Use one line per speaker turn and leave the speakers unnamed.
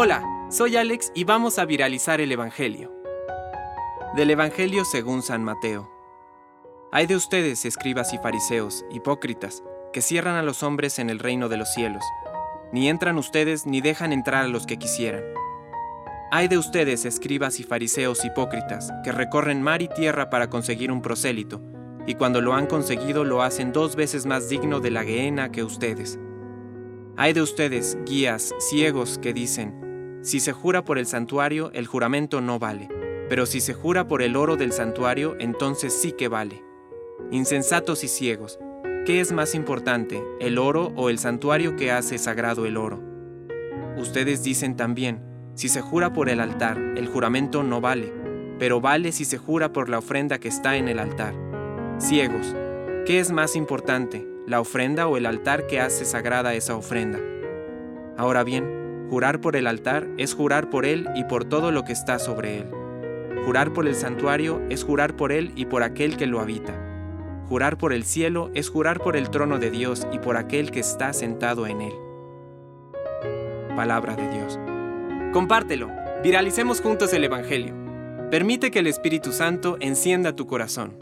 Hola, soy Alex y vamos a viralizar el Evangelio. Del Evangelio según San Mateo. Hay de ustedes, escribas y fariseos, hipócritas, que cierran a los hombres en el reino de los cielos. Ni entran ustedes ni dejan entrar a los que quisieran. Hay de ustedes, escribas y fariseos hipócritas, que recorren mar y tierra para conseguir un prosélito, y cuando lo han conseguido lo hacen dos veces más digno de la gehenna que ustedes. Hay de ustedes, guías, ciegos, que dicen, si se jura por el santuario, el juramento no vale, pero si se jura por el oro del santuario, entonces sí que vale. Insensatos y ciegos, ¿qué es más importante, el oro o el santuario que hace sagrado el oro? Ustedes dicen también, si se jura por el altar, el juramento no vale, pero vale si se jura por la ofrenda que está en el altar. Ciegos, ¿qué es más importante, la ofrenda o el altar que hace sagrada esa ofrenda. Ahora bien, jurar por el altar es jurar por él y por todo lo que está sobre él. Jurar por el santuario es jurar por él y por aquel que lo habita. Jurar por el cielo es jurar por el trono de Dios y por aquel que está sentado en él. Palabra de Dios. Compártelo, viralicemos juntos el Evangelio. Permite que el Espíritu Santo encienda tu corazón.